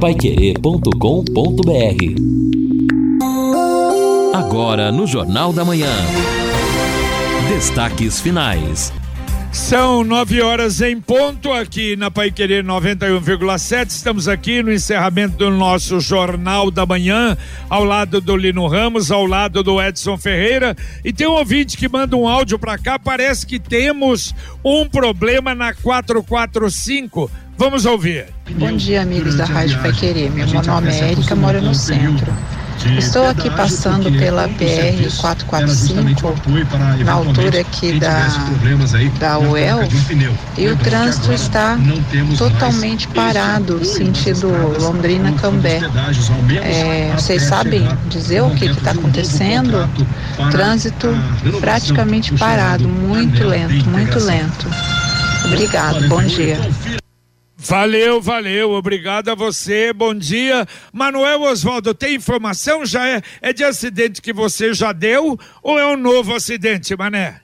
paiquerê.com.br Agora no Jornal da Manhã. Destaques finais. São nove horas em ponto aqui na Pai Querer 91,7. Estamos aqui no encerramento do nosso Jornal da Manhã, ao lado do Lino Ramos, ao lado do Edson Ferreira. E tem um ouvinte que manda um áudio para cá. Parece que temos um problema na 445. Vamos ouvir. Bom dia, amigos da Rádio Pai Querer. Meu nome é Érica, moro no centro. Estou aqui passando pela BR 445, na altura aqui da, da UEL, e o trânsito está totalmente parado, sentido Londrina-Cambé. É, vocês sabem dizer o que está acontecendo? Trânsito praticamente parado, muito lento, muito lento. Obrigado, bom dia. Valeu, valeu, obrigado a você, bom dia. Manuel Oswaldo, tem informação? Já é, é de acidente que você já deu ou é um novo acidente, Mané?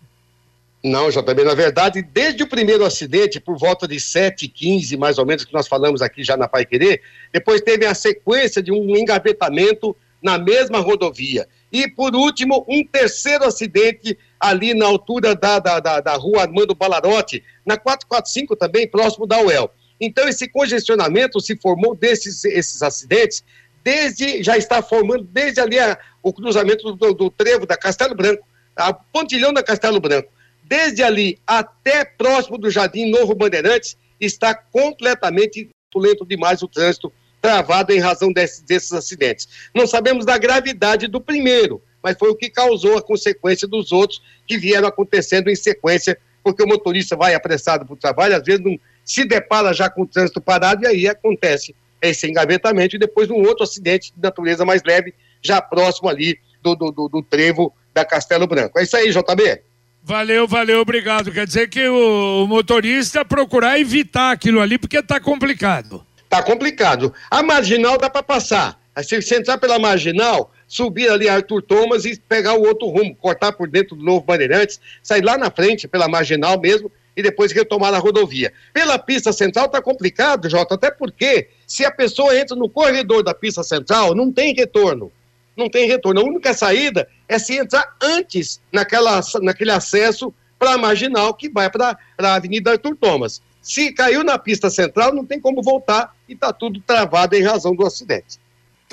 Não, JB, na verdade, desde o primeiro acidente, por volta de 7 15 mais ou menos, que nós falamos aqui já na Pai Querer, depois teve a sequência de um engavetamento na mesma rodovia. E, por último, um terceiro acidente ali na altura da, da, da, da rua Armando Balarote, na 445 também, próximo da UEL. Então, esse congestionamento se formou desses esses acidentes, desde já está formando desde ali a, o cruzamento do, do, trevo da Castelo Branco, a pontilhão da Castelo Branco. Desde ali até próximo do Jardim Novo Bandeirantes, está completamente lento demais o trânsito, travado em razão desses, desses acidentes. Não sabemos da gravidade do primeiro, mas foi o que causou a consequência dos outros que vieram acontecendo em sequência, porque o motorista vai apressado para o trabalho, às vezes não se depara já com o trânsito parado e aí acontece esse engavetamento e depois um outro acidente de natureza mais leve, já próximo ali do, do, do, do trevo da Castelo Branco. É isso aí, JB. Valeu, valeu, obrigado. Quer dizer que o, motorista procurar evitar aquilo ali porque tá complicado. Tá complicado. A marginal dá para passar. Se você entrar pela marginal, subir ali Arthur Thomas e pegar o outro rumo, cortar por dentro do Novo Bandeirantes, sair lá na frente pela marginal mesmo e depois retomar a rodovia. Pela pista central está complicado, Jota, até porque se a pessoa entra no corredor da pista central, não tem retorno. Não tem retorno. A única saída é se entrar antes naquela, naquele acesso para a marginal que vai para a Avenida Arthur Thomas. Se caiu na pista central, não tem como voltar e está tudo travado em razão do acidente.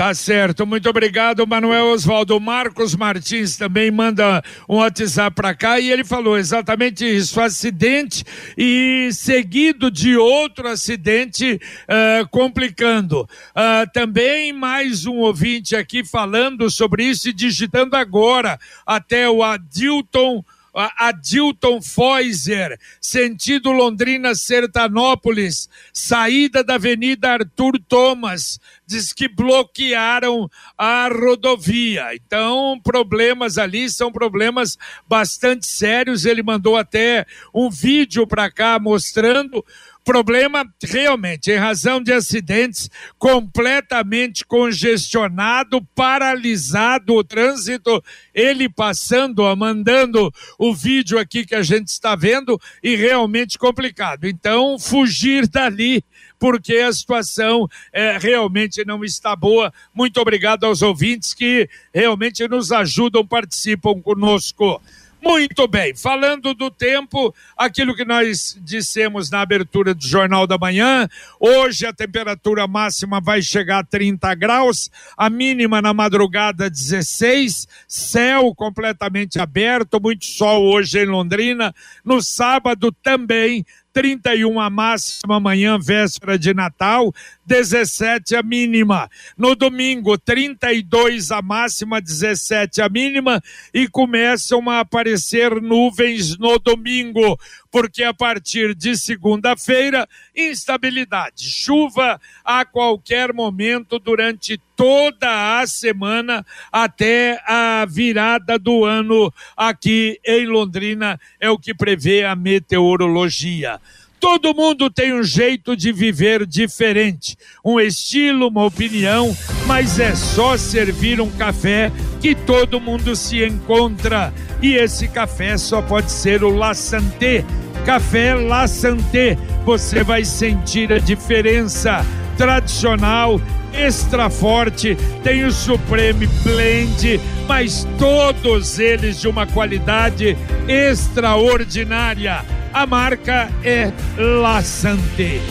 Tá certo, muito obrigado, Manuel Oswaldo. Marcos Martins também manda um WhatsApp para cá e ele falou exatamente isso: acidente e seguido de outro acidente uh, complicando. Uh, também mais um ouvinte aqui falando sobre isso e digitando agora até o Adilton Adilton Foiser, sentido Londrina Sertanópolis, saída da Avenida Arthur Thomas, diz que bloquearam a rodovia. Então, problemas ali são problemas bastante sérios. Ele mandou até um vídeo para cá mostrando Problema realmente em razão de acidentes completamente congestionado, paralisado o trânsito, ele passando, mandando o vídeo aqui que a gente está vendo e realmente complicado. Então, fugir dali porque a situação é, realmente não está boa. Muito obrigado aos ouvintes que realmente nos ajudam, participam conosco. Muito bem, falando do tempo, aquilo que nós dissemos na abertura do Jornal da Manhã, hoje a temperatura máxima vai chegar a 30 graus, a mínima na madrugada 16, céu completamente aberto, muito sol hoje em Londrina, no sábado também 31 a máxima amanhã, véspera de Natal, 17 a mínima. No domingo, 32 a máxima, 17 a mínima e começam a aparecer nuvens no domingo, porque a partir de segunda-feira, instabilidade, chuva a qualquer momento durante toda a semana até a virada do ano aqui em Londrina, é o que prevê a meteorologia. Todo mundo tem um jeito de viver diferente, um estilo, uma opinião, mas é só servir um café que todo mundo se encontra. E esse café só pode ser o La Santé. Café La Santé, você vai sentir a diferença tradicional, extra forte, tem o Supreme Blend, mas todos eles de uma qualidade extraordinária. A marca é La Santé.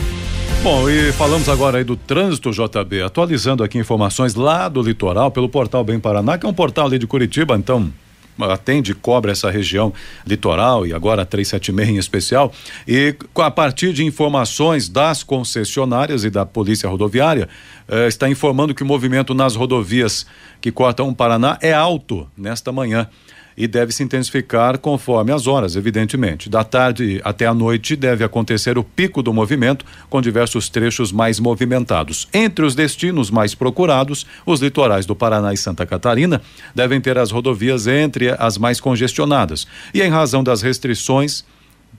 Bom, e falamos agora aí do trânsito JB, atualizando aqui informações lá do litoral pelo portal Bem Paraná, que é um portal ali de Curitiba, então atende e cobra essa região litoral e agora 376 em especial. E a partir de informações das concessionárias e da Polícia Rodoviária, eh, está informando que o movimento nas rodovias que cortam o Paraná é alto nesta manhã e deve se intensificar conforme as horas, evidentemente. Da tarde até a noite deve acontecer o pico do movimento, com diversos trechos mais movimentados. Entre os destinos mais procurados, os litorais do Paraná e Santa Catarina devem ter as rodovias entre as mais congestionadas. E em razão das restrições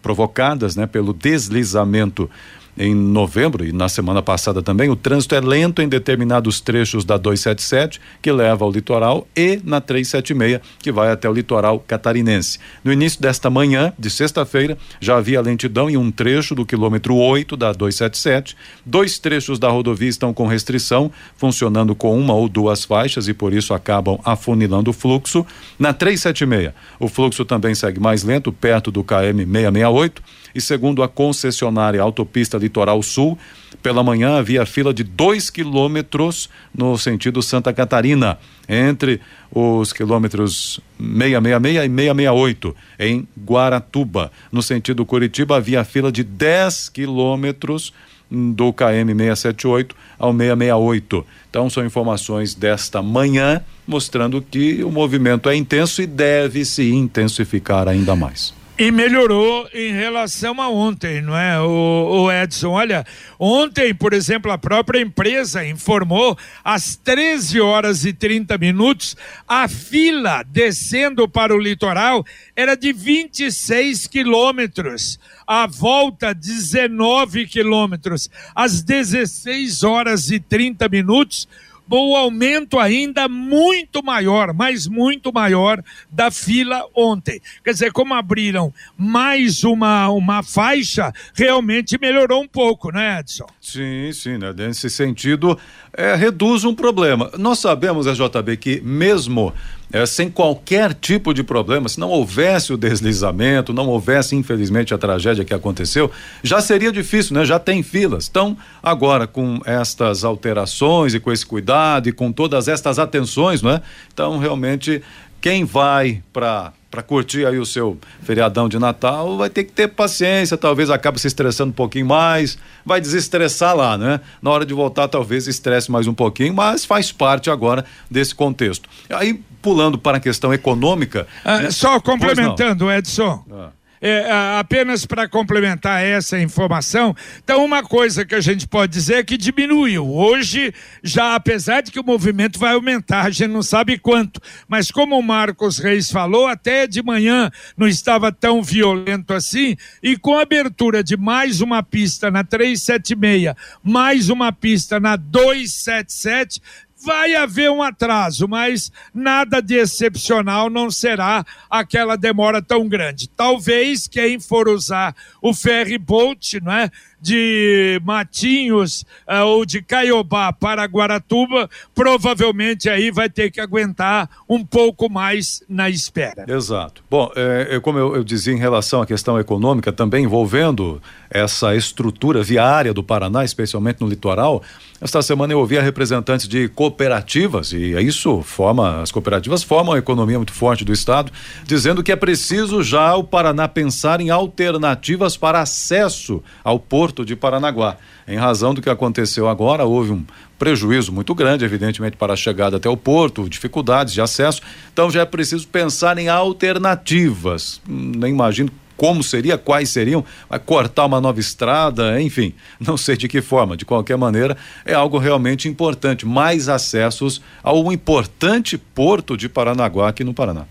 provocadas né, pelo deslizamento em novembro e na semana passada também, o trânsito é lento em determinados trechos da 277, que leva ao litoral, e na 376, que vai até o litoral catarinense. No início desta manhã, de sexta-feira, já havia lentidão em um trecho do quilômetro 8 da 277. Dois trechos da rodovia estão com restrição, funcionando com uma ou duas faixas e por isso acabam afunilando o fluxo. Na 376, o fluxo também segue mais lento, perto do KM 668 e segundo a concessionária Autopista Litoral Sul, pela manhã havia fila de dois quilômetros no sentido Santa Catarina, entre os quilômetros 666 e 668, em Guaratuba. No sentido Curitiba, havia fila de 10 quilômetros do KM 678 ao 668. Então, são informações desta manhã mostrando que o movimento é intenso e deve se intensificar ainda mais. E melhorou em relação a ontem, não é, o, o, Edson? Olha, ontem, por exemplo, a própria empresa informou às 13 horas e 30 minutos, a fila descendo para o litoral era de 26 quilômetros, a volta 19 quilômetros, às 16 horas e 30 minutos o aumento ainda muito maior, mas muito maior da fila ontem. Quer dizer, como abriram mais uma, uma faixa, realmente melhorou um pouco, né, Edson? Sim, sim, né? Nesse sentido, é, reduz um problema. Nós sabemos, JB, que mesmo é, sem qualquer tipo de problema, se não houvesse o deslizamento, não houvesse, infelizmente, a tragédia que aconteceu, já seria difícil, né? Já tem filas. Então, agora, com estas alterações e com esse cuidado e com todas estas atenções, não é? Então, realmente, quem vai para para curtir aí o seu feriadão de Natal, vai ter que ter paciência, talvez acabe se estressando um pouquinho mais, vai desestressar lá, né? Na hora de voltar, talvez estresse mais um pouquinho, mas faz parte agora desse contexto. Aí, pulando para a questão econômica. Ah, né? Só complementando, Edson. Ah é, apenas para complementar essa informação, então uma coisa que a gente pode dizer é que diminuiu. Hoje, já apesar de que o movimento vai aumentar, a gente não sabe quanto, mas como o Marcos Reis falou, até de manhã não estava tão violento assim, e com a abertura de mais uma pista na 376, mais uma pista na 277, vai haver um atraso, mas nada de excepcional não será aquela demora tão grande. Talvez quem for usar o ferry boat, não é? De Matinhos uh, ou de Caiobá para Guaratuba, provavelmente aí vai ter que aguentar um pouco mais na espera. Exato. Bom, é, é como eu, eu, dizia em relação à questão econômica, também envolvendo essa estrutura viária do Paraná, especialmente no litoral, esta semana eu ouvi representantes de cooperativas, e isso forma, as cooperativas formam a economia muito forte do Estado, dizendo que é preciso já o Paraná pensar em alternativas para acesso ao porto Porto de Paranaguá. Em razão do que aconteceu agora, houve um prejuízo muito grande, evidentemente, para a chegada até o porto, dificuldades de acesso. Então já é preciso pensar em alternativas. Nem imagino como seria, quais seriam, vai cortar uma nova estrada, enfim, não sei de que forma. De qualquer maneira, é algo realmente importante. Mais acessos ao importante porto de Paranaguá aqui no Paraná.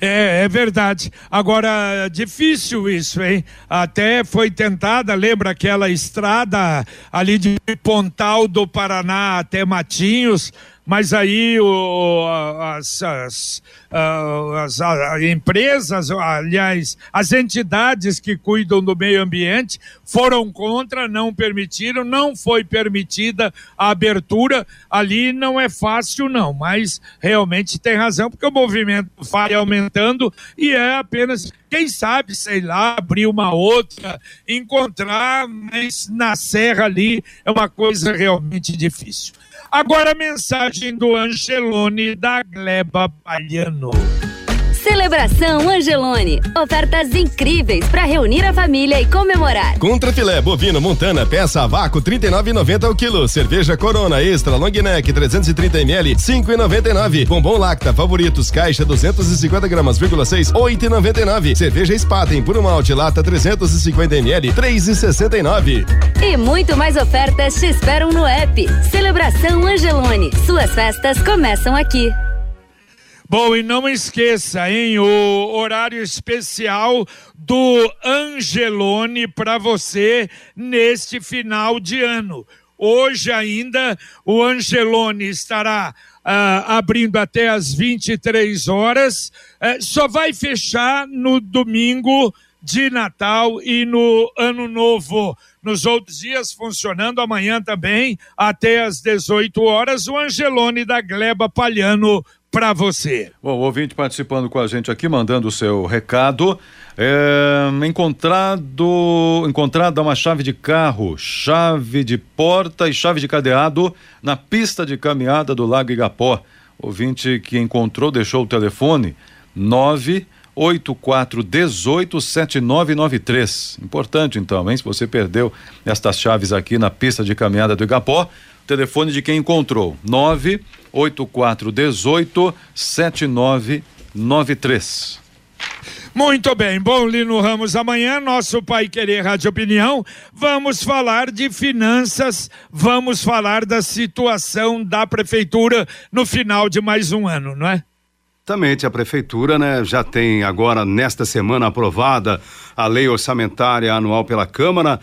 É, é verdade. Agora, difícil isso, hein? Até foi tentada, lembra aquela estrada ali de Pontal do Paraná até Matinhos, mas aí o, as, as, as, as, empresas, aliás, as entidades que cuidam do meio ambiente foram contra, não permitiram, não foi permitida a abertura. Ali não é fácil, não, mas realmente tem razão, porque o movimento vai aumentando e é apenas, quem sabe, sei lá, abrir uma outra, encontrar, mas na serra ali é uma coisa realmente difícil. Agora a mensagem do Angelone da Gleba Palhano. Celebração Angelone. Ofertas incríveis para reunir a família e comemorar. Contra filé bovino Montana, peça a vácuo 39,90 o quilo. Cerveja Corona Extra Long Neck 330 ml 5,99. Bombom Lacta Favoritos caixa 250 gramas, 6 8,99. Cerveja Spaten por um malte lata 350 ml 3,69. E muito mais ofertas te esperam no app. Celebração Angelone. Suas festas começam aqui. Bom, e não esqueça, hein, o horário especial do Angelone para você neste final de ano. Hoje ainda o Angelone estará uh, abrindo até às 23 horas, uh, só vai fechar no domingo de Natal e no Ano Novo. Nos outros dias funcionando amanhã também até às 18 horas o Angelone da Gleba Palhano para você. Bom, ouvinte participando com a gente aqui, mandando o seu recado. É, encontrado, encontrada uma chave de carro, chave de porta e chave de cadeado na pista de caminhada do Lago Igapó. Ouvinte que encontrou deixou o telefone 984 18 7993. Importante então, hein? Se você perdeu estas chaves aqui na pista de caminhada do Igapó, telefone de quem encontrou 98418 7993. Muito bem, bom, Lino Ramos, amanhã, nosso Pai Querer Rádio Opinião, vamos falar de finanças, vamos falar da situação da Prefeitura no final de mais um ano, não é? Exatamente, a Prefeitura né, já tem agora, nesta semana, aprovada a lei orçamentária anual pela Câmara,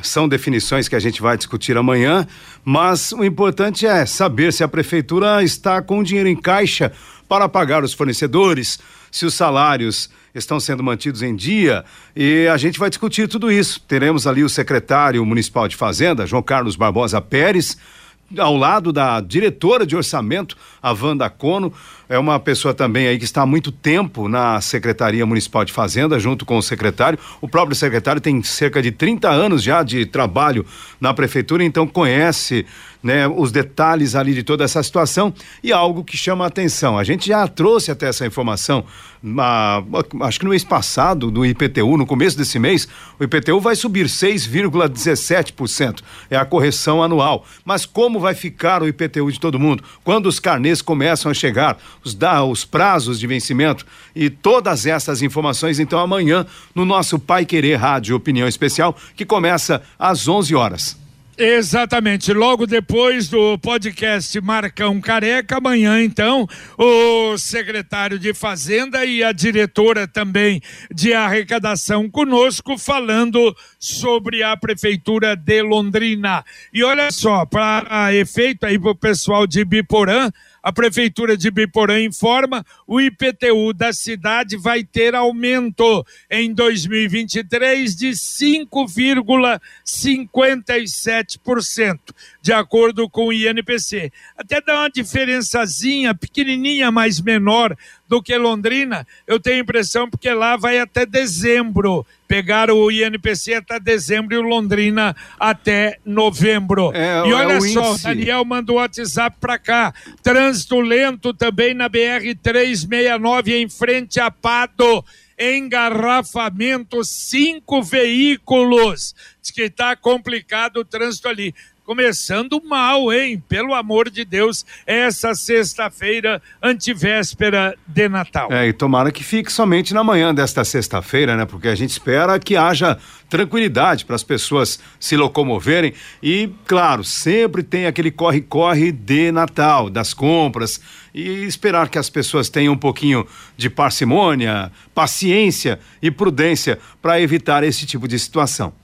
são definições que a gente vai discutir amanhã, mas o importante é saber se a prefeitura está com dinheiro em caixa para pagar os fornecedores, se os salários estão sendo mantidos em dia e a gente vai discutir tudo isso. Teremos ali o secretário municipal de Fazenda, João Carlos Barbosa Pérez, ao lado da diretora de orçamento, a Wanda Cono, é uma pessoa também aí que está há muito tempo na Secretaria Municipal de Fazenda, junto com o secretário. O próprio secretário tem cerca de 30 anos já de trabalho na prefeitura, então conhece né, os detalhes ali de toda essa situação e algo que chama a atenção. A gente já trouxe até essa informação, acho que no mês passado, do IPTU, no começo desse mês, o IPTU vai subir 6,17%. É a correção anual. Mas como vai ficar o IPTU de todo mundo? Quando os carnês começam a chegar, os, da, os prazos de vencimento e todas essas informações, então amanhã, no nosso Pai Querer Rádio Opinião Especial, que começa às 11 horas. Exatamente. Logo depois do podcast Marcão Careca, amanhã, então, o secretário de Fazenda e a diretora também de arrecadação conosco, falando sobre a Prefeitura de Londrina. E olha só, para efeito aí para o pessoal de Biporã, a Prefeitura de Biporã informa: o IPTU da cidade vai ter aumento em 2023 de 5,57%, de acordo com o INPC. Até dá uma diferençazinha pequenininha, mais menor do que Londrina, eu tenho a impressão porque lá vai até dezembro. Pegaram o INPC até dezembro e o Londrina até novembro. É, e olha é só, o Daniel mandou o WhatsApp para cá. Trânsito lento também na BR 369 em frente a Pado engarrafamento, cinco veículos. Diz que está complicado o trânsito ali começando mal, hein? Pelo amor de Deus, essa sexta-feira, antivéspera de Natal. É, e tomara que fique somente na manhã desta sexta-feira, né? Porque a gente espera que haja tranquilidade para as pessoas se locomoverem e, claro, sempre tem aquele corre-corre de Natal, das compras e esperar que as pessoas tenham um pouquinho de parcimônia, paciência e prudência para evitar esse tipo de situação.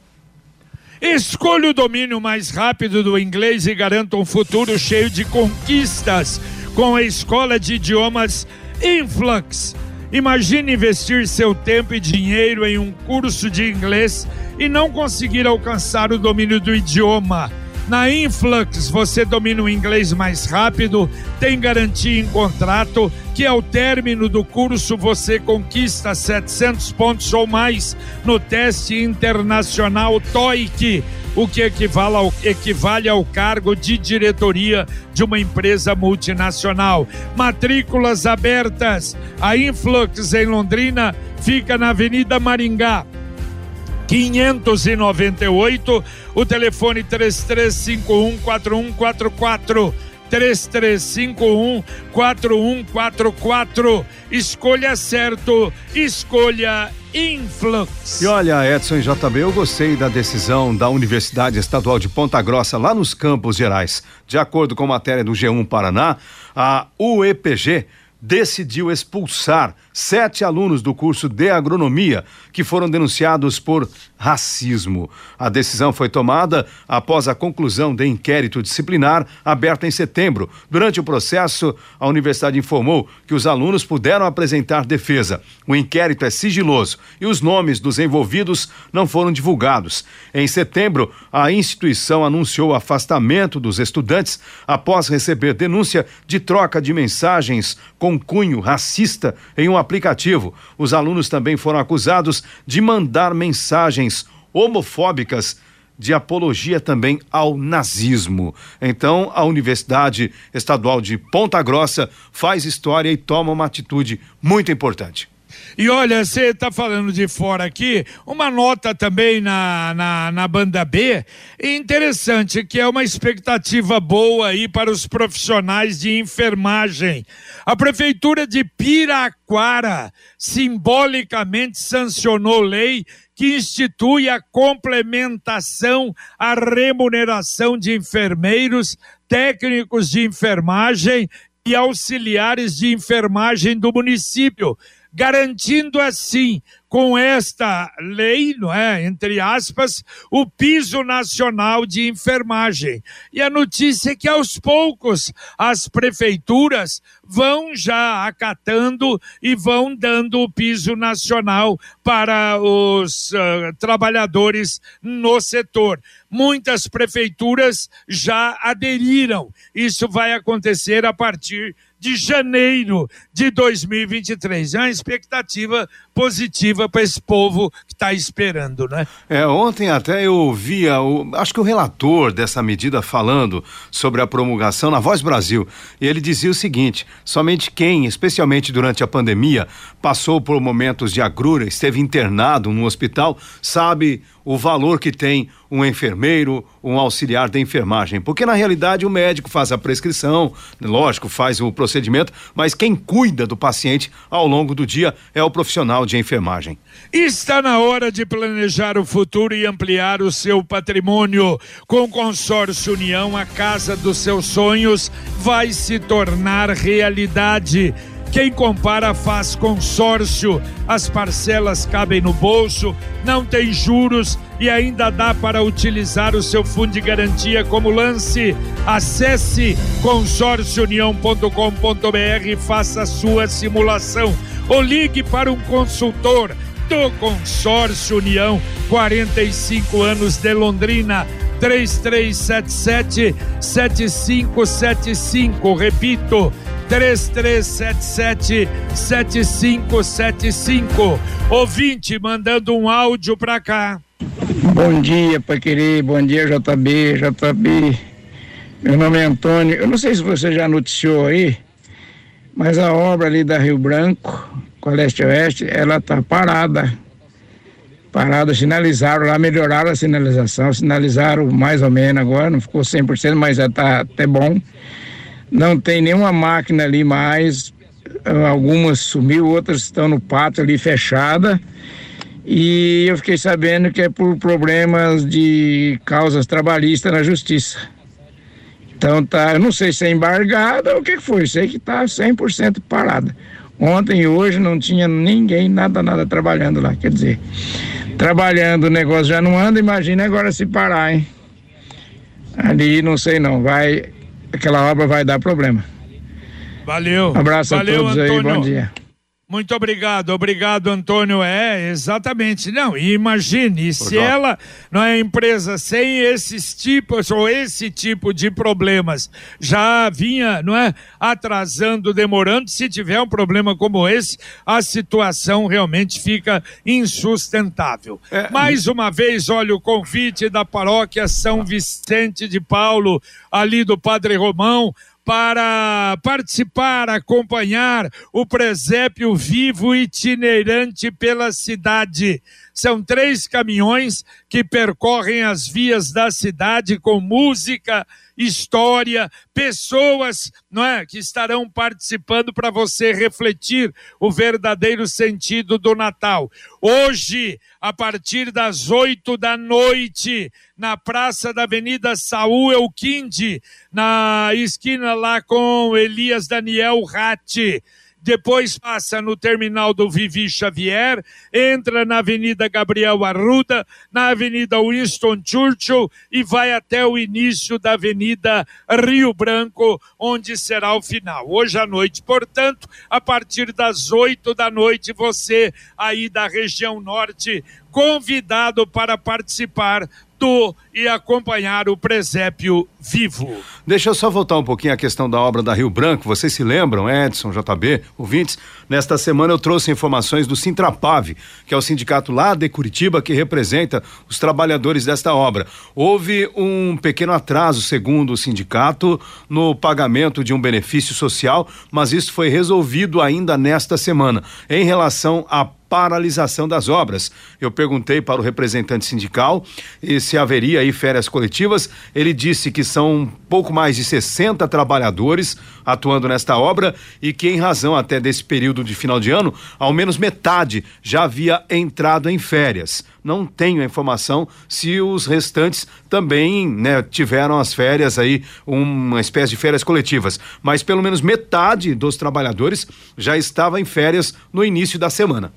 Escolha o domínio mais rápido do inglês e garanta um futuro cheio de conquistas com a escola de idiomas Influx. Imagine investir seu tempo e dinheiro em um curso de inglês e não conseguir alcançar o domínio do idioma. Na Influx você domina o inglês mais rápido, tem garantia em contrato que ao término do curso você conquista 700 pontos ou mais no teste internacional TOEIC, o que equivale ao, equivale ao cargo de diretoria de uma empresa multinacional. Matrículas abertas. A Influx em Londrina fica na Avenida Maringá 598, o telefone 3351 4144. 3351 4144. Escolha certo, escolha Influx. E olha, Edson JB, eu gostei da decisão da Universidade Estadual de Ponta Grossa, lá nos Campos Gerais. De acordo com matéria do G1 Paraná, a UEPG decidiu expulsar sete alunos do curso de agronomia que foram denunciados por racismo. A decisão foi tomada após a conclusão de inquérito disciplinar aberto em setembro. Durante o processo, a universidade informou que os alunos puderam apresentar defesa. O inquérito é sigiloso e os nomes dos envolvidos não foram divulgados. Em setembro, a instituição anunciou o afastamento dos estudantes após receber denúncia de troca de mensagens com cunho racista em um aplicativo. Os alunos também foram acusados de mandar mensagens homofóbicas de apologia também ao nazismo. Então, a Universidade Estadual de Ponta Grossa faz história e toma uma atitude muito importante. E olha, você está falando de fora aqui, uma nota também na, na, na, banda B, interessante, que é uma expectativa boa aí para os profissionais de enfermagem. A Prefeitura de Piraquara simbolicamente sancionou lei que institui a complementação à remuneração de enfermeiros, técnicos de enfermagem e auxiliares de enfermagem do município garantindo assim, com esta lei, não é, entre aspas, o piso nacional de enfermagem. E a notícia é que aos poucos as prefeituras vão já acatando e vão dando o piso nacional para os uh, trabalhadores no setor. Muitas prefeituras já aderiram. Isso vai acontecer a partir janeiro de 2023. É uma expectativa positiva para esse povo que está esperando, né? É, ontem até eu ouvia, o, acho que o relator dessa medida falando sobre a promulgação na Voz Brasil, e ele dizia o seguinte: somente quem, especialmente durante a pandemia, passou por momentos de agrura, esteve internado no hospital, sabe o valor que tem um enfermeiro, um auxiliar de enfermagem. Porque na realidade o médico faz a prescrição, lógico, faz o procedimento, mas quem cuida do paciente ao longo do dia é o profissional de enfermagem. Está na hora de planejar o futuro e ampliar o seu patrimônio. Com o Consórcio União, a casa dos seus sonhos vai se tornar realidade. Quem compara faz consórcio, as parcelas cabem no bolso, não tem juros e ainda dá para utilizar o seu fundo de garantia como lance. Acesse consórciounião.com.br e faça a sua simulação ou ligue para um consultor do Consórcio União, 45 anos de Londrina. 3377 7575, repito, 3377 7575. Ouvinte mandando um áudio para cá. Bom dia, Pai Querer. Bom dia, JB. JB. Meu nome é Antônio. Eu não sei se você já noticiou aí, mas a obra ali da Rio Branco, com a leste-oeste, ela tá parada. Parada, sinalizaram lá, melhoraram a sinalização, sinalizaram mais ou menos agora, não ficou 100%, mas já tá até bom não tem nenhuma máquina ali mais. Algumas sumiu, outras estão no pátio ali fechada. E eu fiquei sabendo que é por problemas de causas trabalhistas na justiça. Então tá, eu não sei se é embargada ou o que foi, sei que tá 100% parada. Ontem e hoje não tinha ninguém, nada, nada trabalhando lá, quer dizer. trabalhando, o negócio já não anda, imagina agora se parar, hein? Ali não sei não, vai. Aquela obra vai dar problema. Valeu. Abraço Valeu, a todos Antônio. aí, bom dia. Muito obrigado, obrigado, Antônio. É, exatamente. Não, e imagine, se ela não é empresa sem esses tipos ou esse tipo de problemas, já vinha, não é, atrasando, demorando, se tiver um problema como esse, a situação realmente fica insustentável. Mais uma vez, olha o convite da paróquia São Vicente de Paulo, ali do Padre Romão, para participar, acompanhar o presépio vivo itinerante pela cidade. São três caminhões que percorrem as vias da cidade com música, história, pessoas, não é, que estarão participando para você refletir o verdadeiro sentido do Natal. Hoje, a partir das oito da noite, na praça da Avenida Saul Elquinde, na esquina lá com Elias Daniel Ratti depois passa no terminal do Vivi Xavier, entra na Avenida Gabriel Arruda, na Avenida Winston Churchill e vai até o início da Avenida Rio Branco, onde será o final. Hoje à noite, portanto, a partir das oito da noite, você aí da região norte, convidado para participar e acompanhar o presépio vivo. Deixa eu só voltar um pouquinho à questão da obra da Rio Branco. Vocês se lembram, Edson, JB, ouvintes? Nesta semana eu trouxe informações do Sintrapave, que é o sindicato lá de Curitiba que representa os trabalhadores desta obra. Houve um pequeno atraso, segundo o sindicato, no pagamento de um benefício social, mas isso foi resolvido ainda nesta semana. Em relação à paralisação das obras. Eu perguntei para o representante sindical se haveria aí férias coletivas. Ele disse que são pouco mais de 60 trabalhadores atuando nesta obra e que, em razão até desse período de final de ano, ao menos metade já havia entrado em férias. Não tenho a informação se os restantes também né, tiveram as férias aí, uma espécie de férias coletivas. Mas pelo menos metade dos trabalhadores já estava em férias no início da semana.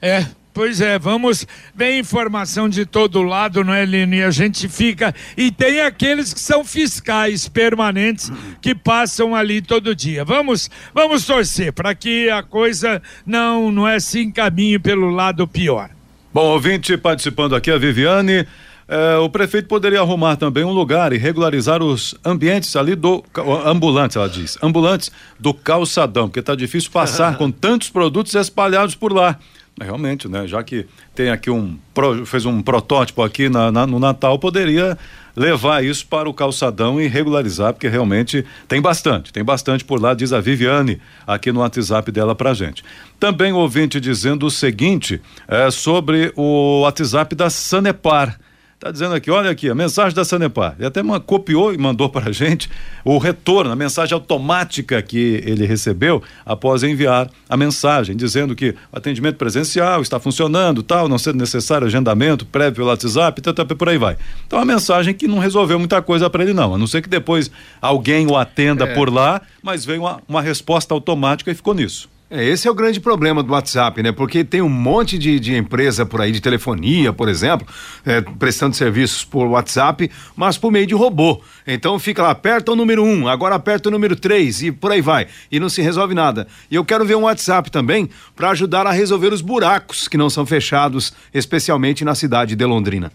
É, pois é, vamos ver informação de todo lado, não é, Lino? E a gente fica. E tem aqueles que são fiscais permanentes que passam ali todo dia. Vamos, vamos torcer para que a coisa não, não é se encaminhe pelo lado pior. Bom, ouvinte participando aqui, a Viviane. eh, o prefeito poderia arrumar também um lugar e regularizar os ambientes ali do ambulantes, ela diz, ambulantes do calçadão, porque está difícil passar com tantos produtos espalhados por lá. Mas Realmente, né? Já que tem aqui um fez um protótipo aqui na- na- no Natal, poderia levar isso para o calçadão e regularizar, porque realmente tem bastante, tem bastante por lá, diz a Viviane aqui no WhatsApp dela pra gente. Também ouvinte dizendo o seguinte é, sobre o WhatsApp da Sanepar. Tá dizendo aqui, olha aqui, a mensagem da Sanepar. Ele até ma- copiou e mandou para a gente o retorno, a mensagem automática que ele recebeu após enviar a mensagem, dizendo que o atendimento presencial está funcionando, tal, não sendo necessário agendamento prévio pelo WhatsApp, tal, tal, por aí vai. Então, a mensagem que não resolveu muita coisa para ele, não. A não ser que depois alguém o atenda É. por lá, mas veio uma, uma resposta automática e ficou nisso. É, esse é o grande problema do WhatsApp, né? Porque tem um monte de, de empresa por aí, de telefonia, por exemplo, é, prestando serviços por WhatsApp, mas por meio de robô. Então fica lá, aperta o número um, agora aperta o número três e por aí vai. E não se resolve nada. E eu quero ver um WhatsApp também para ajudar a resolver os buracos que não são fechados, especialmente na cidade de Londrina.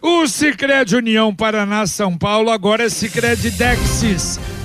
O Cicred União Paraná São Paulo agora é Cicred Dexis.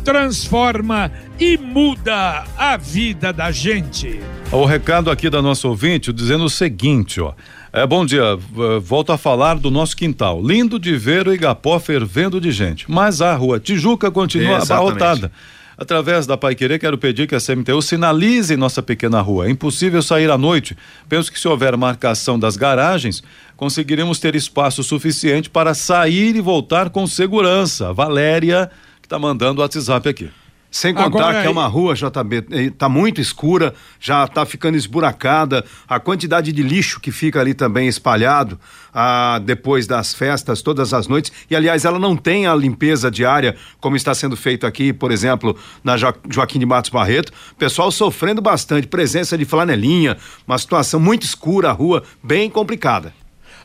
transforma e muda a vida da gente. O recado aqui da nossa ouvinte dizendo o seguinte, ó. É, bom dia, volto a falar do nosso quintal. Lindo de ver o Igapó fervendo de gente, mas a rua Tijuca continua Exatamente. abarrotada. Através da Pai Querer, quero pedir que a CMTU sinalize nossa pequena rua. É impossível sair à noite. Penso que se houver marcação das garagens, conseguiremos ter espaço suficiente para sair e voltar com segurança. Valéria, está mandando o WhatsApp aqui. Sem contar Agora, que é uma rua, JB, está muito escura, já está ficando esburacada, a quantidade de lixo que fica ali também espalhado ah, depois das festas, todas as noites. E, aliás, ela não tem a limpeza diária, como está sendo feito aqui, por exemplo, na jo Joaquim de Matos Barreto. Pessoal sofrendo bastante, presença de flanelinha, uma situação muito escura, a rua bem complicada.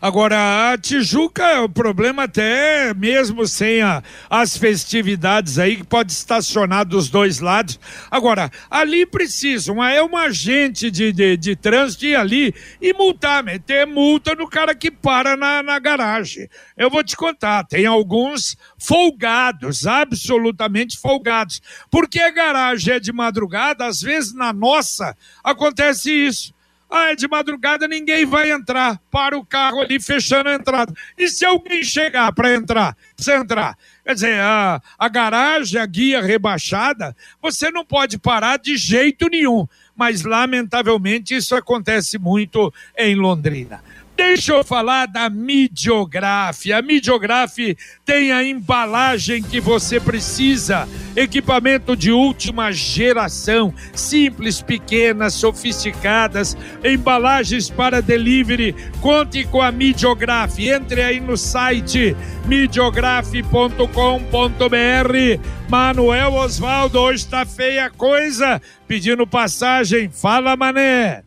Agora, a Tijuca, o problema até mesmo sem a, as festividades aí, que pode estacionar dos dois lados. Agora, ali precisam, é um agente de, de, de trânsito ir ali e multar, meter multa no cara que para na, na garagem. Eu vou te contar, tem alguns folgados, absolutamente folgados. Porque a garagem é de madrugada, às vezes na nossa acontece isso. Ah, é de madrugada, ninguém vai entrar. Para o carro ali fechando a entrada. E se alguém chegar para entrar, precisa entrar? Quer dizer, a, a garagem, a guia rebaixada, você não pode parar de jeito nenhum. Mas, lamentavelmente, isso acontece muito em Londrina. Deixa eu falar da Midiograf. A Midiograf tem a embalagem que você precisa. Equipamento de última geração, simples, pequenas, sofisticadas, embalagens para delivery. Conte com a Midiograf. Entre aí no site midiograf.com.br. Manuel Osvaldo, hoje está feia coisa. Pedindo passagem. Fala, mané.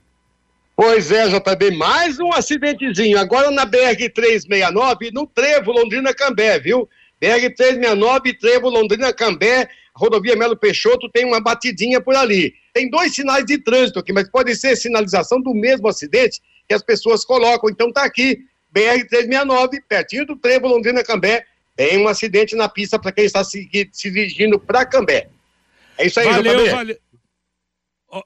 Pois é, JB, mais um acidentezinho. Agora na BR-369, no Trevo Londrina Cambé, viu? BR-369, Trevo Londrina Cambé, rodovia Melo Peixoto, tem uma batidinha por ali. Tem dois sinais de trânsito aqui, mas pode ser sinalização do mesmo acidente que as pessoas colocam. Então tá aqui, BR-369, pertinho do Trevo Londrina Cambé, tem um acidente na pista para quem está se, se dirigindo para Cambé. É isso aí, valeu, JB. Valeu.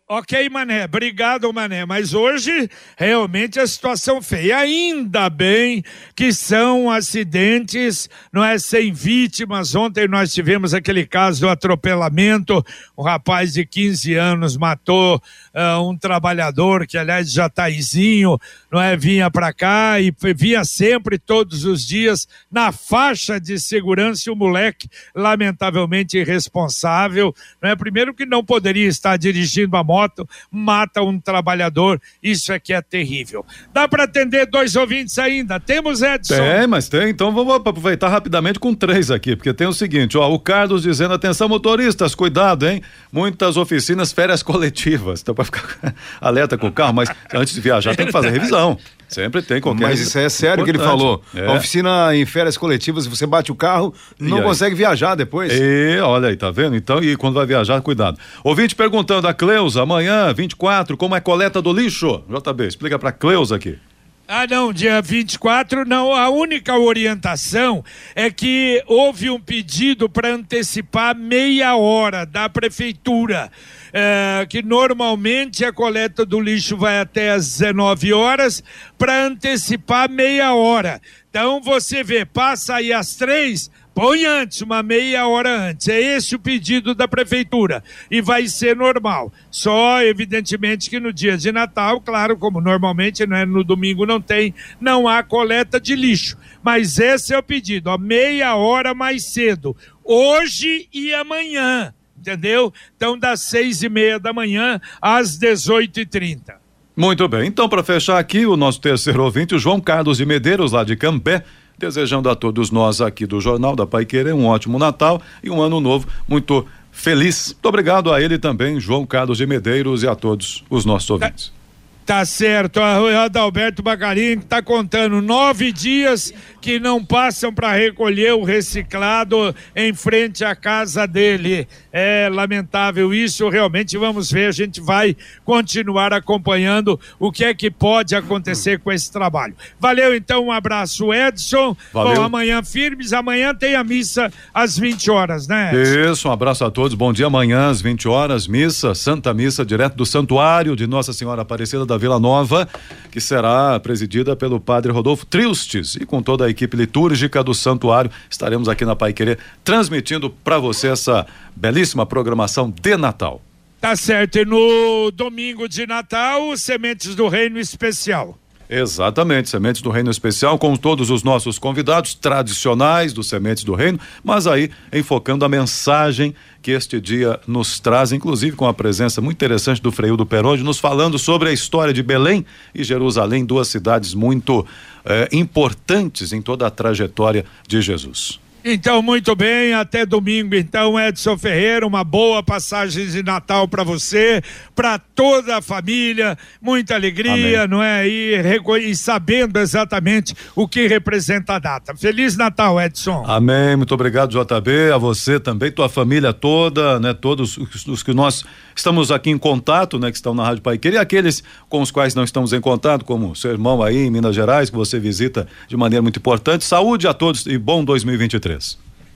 Ok, Mané, obrigado, Mané. Mas hoje realmente a situação feia. Ainda bem que são acidentes, não é sem vítimas. Ontem nós tivemos aquele caso do atropelamento. Um rapaz de 15 anos matou uh, um trabalhador que, aliás, já tá izinho, não é? Vinha para cá e via sempre, todos os dias, na faixa de segurança. E o moleque, lamentavelmente irresponsável, não é? Primeiro que não poderia estar dirigindo uma moto, mata um trabalhador, isso é que é terrível. Dá para atender dois ouvintes ainda? Temos, Edson? Tem, mas tem, então vamos aproveitar rapidamente com três aqui, porque tem o seguinte, ó, o Carlos dizendo, atenção motoristas, cuidado, hein? Muitas oficinas férias coletivas, então para ficar alerta com o carro, mas antes de viajar tem que fazer revisão. Sempre tem qualquer. Mas isso é sério que ele falou. É. A oficina em férias coletivas, você bate o carro, não consegue viajar depois. E olha aí, tá vendo? Então, e quando vai viajar, cuidado. Ouvinte perguntando a Cleusa, amanhã, 24, como é coleta do lixo? JB, explica pra Cleusa aqui. Ah, não, dia 24 não. A única orientação é que houve um pedido para antecipar meia hora da prefeitura é, que normalmente a coleta do lixo vai até às 19 horas, para antecipar meia hora. Então você vê, passa aí às três, põe antes, uma meia hora antes. É esse o pedido da prefeitura. E vai ser normal. Só, evidentemente, que no dia de Natal, claro, como normalmente né, no domingo não tem, não há coleta de lixo. Mas esse é o pedido, ó, meia hora mais cedo. Hoje e amanhã entendeu? Então, das seis e meia da manhã às dezoito e trinta. Muito bem. Então, para fechar aqui, o nosso terceiro ouvinte, o João Carlos de Medeiros, lá de Campé, desejando a todos nós aqui do Jornal da Pai Querer um ótimo Natal e um ano novo muito feliz. Muito obrigado a ele também, João Carlos de Medeiros, e a todos os nossos ouvintes. Tá certo, a Adalberto Bacarim está contando nove dias que não passam para recolher o reciclado em frente à casa dele. É lamentável isso, realmente vamos ver, a gente vai continuar acompanhando o que é que pode acontecer com esse trabalho. Valeu então, um abraço, Edson. Valeu. Bom, amanhã firmes, amanhã tem a missa às 20 horas, né? Edson? Isso, um abraço a todos. Bom dia amanhã às 20 horas, missa, Santa Missa, direto do Santuário de Nossa Senhora Aparecida da Vila Nova, que será presidida pelo Padre Rodolfo Tristes e com toda a equipe litúrgica do santuário. Estaremos aqui na Pai Querer transmitindo para você essa belíssima programação de Natal. Tá certo. E no domingo de Natal, Sementes do Reino Especial. Exatamente, Sementes do Reino Especial, com todos os nossos convidados tradicionais do Sementes do Reino, mas aí enfocando a mensagem que este dia nos traz, inclusive com a presença muito interessante do Freio do Peronde, nos falando sobre a história de Belém e Jerusalém, duas cidades muito eh, importantes em toda a trajetória de Jesus. Então, muito bem, até domingo. Então, Edson Ferreira, uma boa passagem de Natal para você, para toda a família, muita alegria, Amém. não é? E, e, sabendo exatamente o que representa a data. Feliz Natal, Edson. Amém, muito obrigado, JB, a você também, tua família toda, né? Todos os, os que nós estamos aqui em contato, né? Que estão na Rádio Pai Querer, e aqueles com os quais não estamos em contato, como seu irmão aí em Minas Gerais, que você visita de maneira muito importante. Saúde a todos e bom 2023.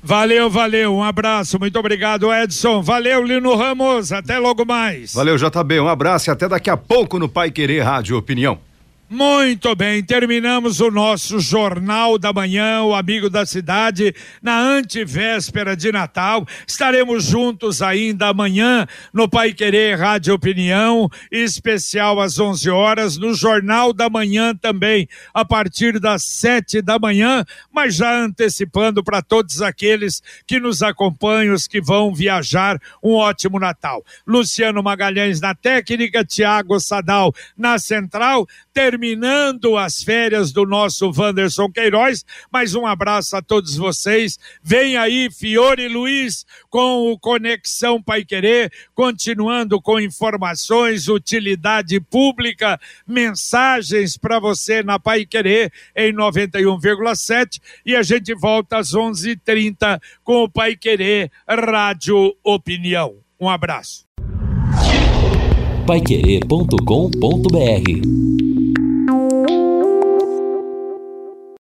Valeu, valeu. Um abraço. Muito obrigado, Edson. Valeu, Lino Ramos. Até logo mais. Valeu, JB. Um abraço e até daqui a pouco no Pai Querer Rádio Opinião. Muito bem, terminamos o nosso Jornal da Manhã, o Amigo da Cidade, na antevéspera de Natal. Estaremos juntos ainda amanhã no Pai Querer Rádio Opinião, especial às 11 horas, no Jornal da Manhã também, a partir das 7 da manhã, mas já antecipando para todos aqueles que nos acompanham, os que vão viajar, um ótimo Natal. Luciano Magalhães na técnica, Tiago Sadal na central, terminando as férias do nosso Wanderson Queiroz. Mais um abraço a todos vocês. Vem aí Fiore Luiz com o Conexão Pai Querer, continuando com informações, utilidade pública, mensagens para você na Pai Querer em 91,7 e a gente volta às 11:30 com o Pai Querer Rádio Opinião. Um abraço. Paiquerê.com.br